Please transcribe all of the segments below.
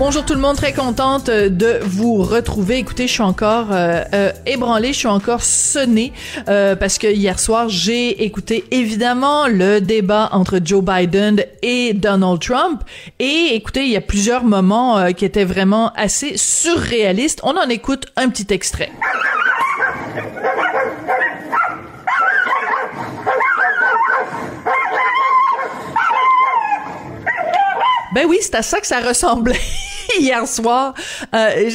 Bonjour tout le monde, très contente euh, de vous retrouver. Écoutez, je suis encore euh, euh, ébranlée, je suis encore sonnée euh, parce que hier soir, j'ai écouté évidemment le débat entre Joe Biden et Donald Trump. Et écoutez, il y a plusieurs moments qui étaient vraiment assez surréalistes. On en écoute un petit extrait. Ben oui, c'est à ça que ça ressemblait hier soir. Euh,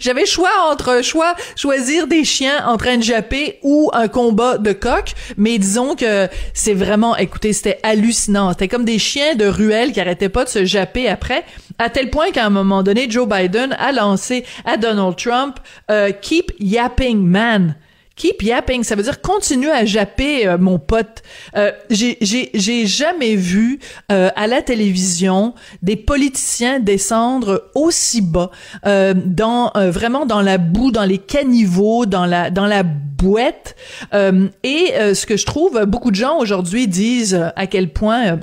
J'avais choix entre choix choisir des chiens en train de japper ou un combat de coq, mais disons que c'est vraiment, écoutez, c'était hallucinant. C'était comme des chiens de ruelle qui arrêtaient pas de se japper après, à tel point qu'à un moment donné, Joe Biden a lancé à Donald Trump euh, Keep yapping, man ». Keep yapping, ça veut dire continue à japper, euh, mon pote. Euh, j'ai, jamais vu euh, à la télévision des politiciens descendre aussi bas, euh, dans euh, vraiment dans la boue, dans les caniveaux, dans la dans la bouette. Et ce que je trouve, beaucoup de gens aujourd'hui disent à quel point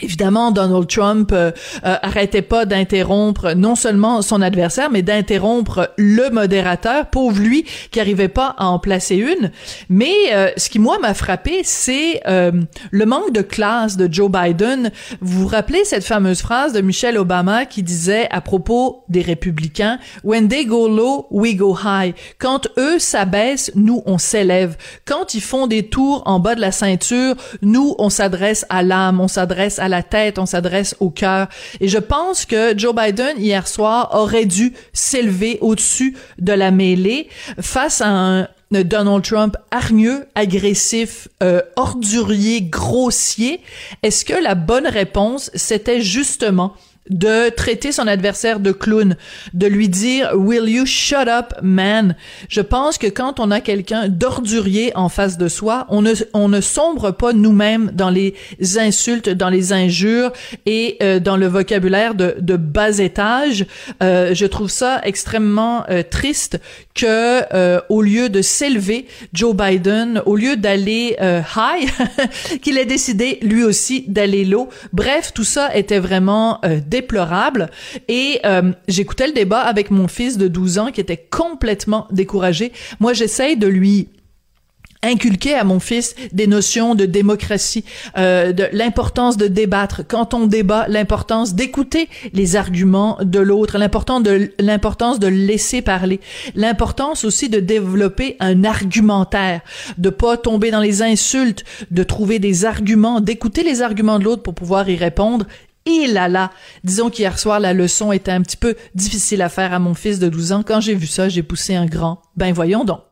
Évidemment, Donald Trump euh, euh, arrêtait pas d'interrompre non seulement son adversaire, mais d'interrompre le modérateur, pauvre lui, qui arrivait pas à en placer une. Mais euh, ce qui moi m'a frappé, c'est euh, le manque de classe de Joe Biden. Vous vous rappelez cette fameuse phrase de Michelle Obama qui disait à propos des républicains "When they go low, we go high." Quand eux s'abaissent, nous on s'élève. Quand ils font des tours en bas de la ceinture, nous on s'adresse à l'âme, on s'adresse à la tête, on s'adresse au cœur. Et je pense que Joe Biden hier soir aurait dû s'élever au-dessus de la mêlée face à un Donald Trump hargneux, agressif, euh, ordurier, grossier. Est-ce que la bonne réponse, c'était justement de traiter son adversaire de clown, de lui dire Will you shut up, man? Je pense que quand on a quelqu'un d'ordurier en face de soi, on ne, on ne sombre pas nous-mêmes dans les insultes, dans les injures et euh, dans le vocabulaire de, bas étage. Euh, je trouve ça extrêmement euh, triste que au lieu de s'élever, Joe Biden, au lieu d'aller high, qu'il ait décidé lui aussi d'aller low. Bref, tout ça était vraiment déplorable. Et euh, j'écoutais le débat avec mon fils de 12 ans qui était complètement découragé. Moi, j'essaye de lui inculquer à mon fils des notions de démocratie, euh, de l'importance de débattre. Quand on débat, l'importance d'écouter les arguments de l'autre, l'importance de l'importance de laisser parler, l'importance aussi de développer un argumentaire, de pas tomber dans les insultes, de trouver des arguments, d'écouter les arguments de l'autre pour pouvoir y répondre. Et là là, disons qu'hier soir la leçon était un petit peu difficile à faire à mon fils de 12 ans. Quand j'ai vu ça, j'ai poussé un grand. Ben voyons donc.